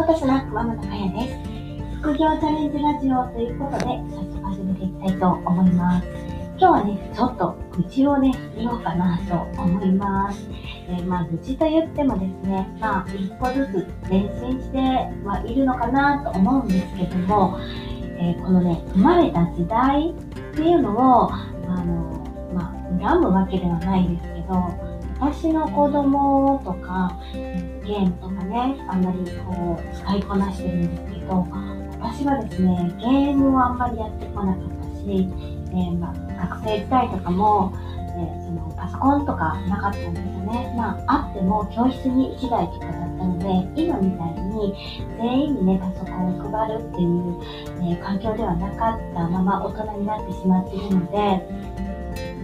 元スナックママのかやです。副業チャレンジラジオということで、早速始めていきたいと思います。今日はね、ちょっと愚痴をね、言おうかなと思います。えー、まあ、愚痴と言ってもですね、まあ、一歩ずつ前進してはいるのかなと思うんですけども、えー、このね、生まれた時代っていうのを、あの、まあ、恨むわけではないですけど、私の子供とか、ームとかね、あんまりこう、使いこなしてるんですけど、私はですね、ゲームをあんまりやってこなかったし、えー、まあ、学生時代とかも、えー、そのパソコンとかなかったんですよね。まあ、あっても教室に1台とかだったので、今みたいに全員にね、パソコンを配るっていう、えー、環境ではなかったまま大人になってしまっているので、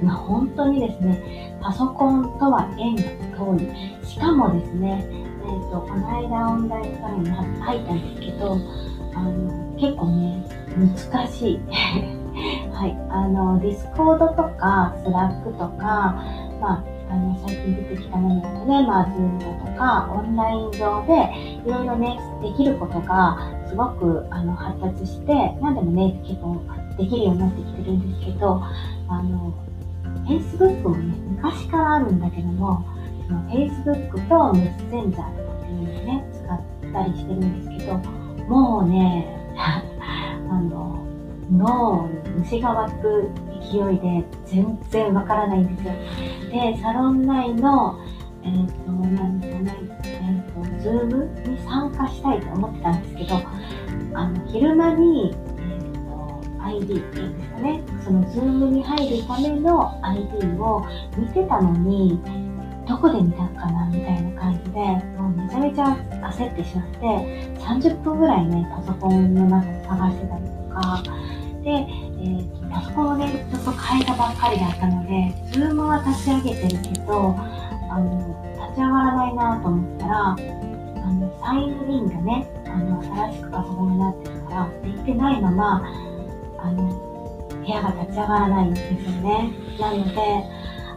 まあ、本当にですね、パソコンとは縁が遠い。しかもですね、と、この間オンラインサロンに入ったんですけど、あの結構ね、難しい。はい、あの、 Discord とか、 Slack とか、まあ、あの、最近出てきたものだとね、まあ、 Zoom だとか、オンライン上で、いろいろね、できることが、すごく、あの、発達して、何でもね、結構、できるようになってきてるんですけど、あの、Facebook もね、昔からあるんだけども、その Facebook とメッセンジャーいうね、使ったりしてるんですけど、もうね、あの、脳に虫が湧く勢いで全然わからないんですよ。で、サロン内の、えっ、ー、と、なんですかね、えっ、ー、と、ズームに参加したいと思ってたんですけど、あの、昼間にえっと ID っていうんですかね、その Zoom に入るための ID を見てたのに、どこで見たかなみたいな感じで、めちゃ焦ってしまって、30分ぐらいね、パソコンの中で探してたりとか、で、えーと、パソコンをね、ちょっと変えたばっかりだったので、Zoom は立ち上げてるけど、あの、立ち上がらないなと思ったら、あの、サインインがね、あの、新しくパソコンになってるから、できてないまま、あの、部屋が立ち上がらないんですよね。なので、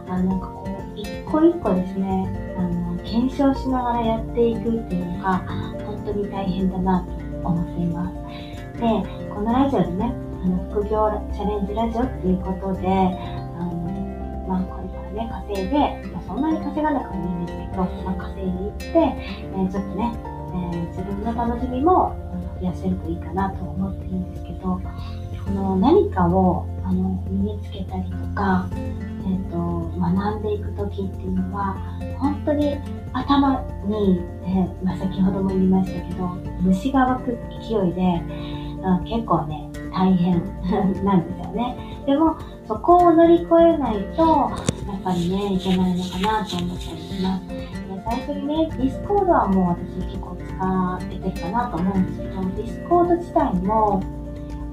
あの、なんかこう、一個一個ですね、あの、検証しながらやっていくっていうのが、本当に大変だなと思っています。で、このラジオでね、あの、副業チャレンジラジオっていうことで、あの、まあ、これからね、稼いで、まあ、そんなに稼がなくてもいいんですけど、まあ、稼いでいって、えー、ちょっとね、えー、自分の楽しみも増やせるといいかなと思っているんですけど、この何かをあの身につけたりとか、えーと、学んでいく時っていうのは本当に頭に、えー、まあ、先ほども言いましたけど虫が湧く勢いで結構ね大変 なんですよね。でもそこを乗り越えないとやっぱりねいけないのかなと思ったりします。最初にね、 Discord はもう私結構使えてるかなと思うんですけど、 Discord 自体も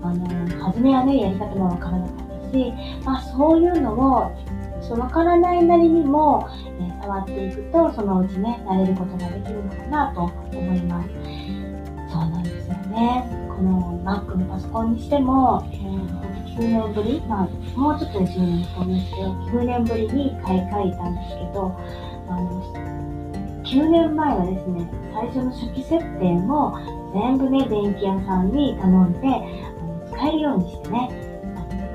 あの、初めはね、やり方もわからなかったし、まあそういうのを、そのわからないなりにも、えー、触っていくと、そのうちね、慣れることができるのかなと思います。そうなんですよね。この Mac のパソコンにしても、えー、9年ぶり、まあ、もうちょっとで10年と思うんですけど、9年ぶりに買い替えたんですけど、あの、9年前はですね、最初の初期設定も全部ね、電気屋さんに頼んで、使えるようにしてね、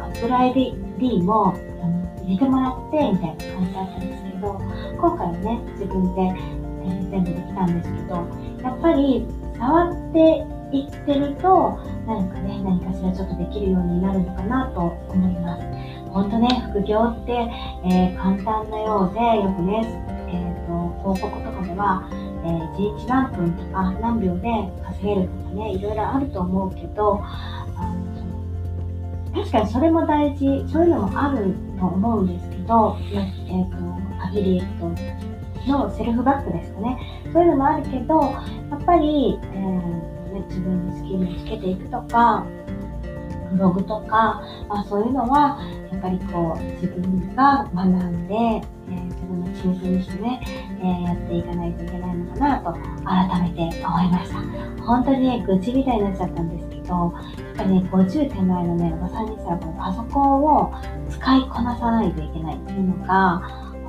アップル ID もあの入れてもらってみたいな感じだったんですけど、今回はね、自分で、え、全部できたんですけど、やっぱり触っていってると、何かね、何かしらちょっとできるようになるのかなと思います。本当ね、副業って、えー、簡単なようで、よくね、えーと、広告とかでは、えー、1日何分とか何秒で稼げるとかね、いろいろあると思うけど、確かにそれも大事、そういうのもあると思うんですけど、えっ、ー、と、アフィリエイトのセルフバックですかね。そういうのもあるけど、やっぱり、えーね、自分のスキルをつけていくとか、ブログとか、まあ、そういうのは、やっぱりこう、自分が学んで、えー、自分の仕事にしてね、えー、やっていかないといけないのかなと、改めて思いました。本当にね、愚痴みたいになっちゃったんですと、やっぱりね、50手前のね、おばさんにしたら、このパソコンを使いこなさないといけないっていうのが、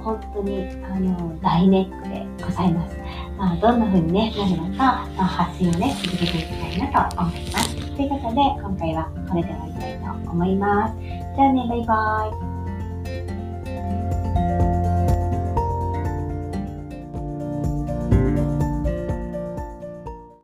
本当に、あの、大ネックでございます。まあ、どんな風に、ね、なるのか、まあ、発信をね、続けていきたいなと思います。ということで、今回はこれで終わりたいと思います。じゃあね、バイバーイ。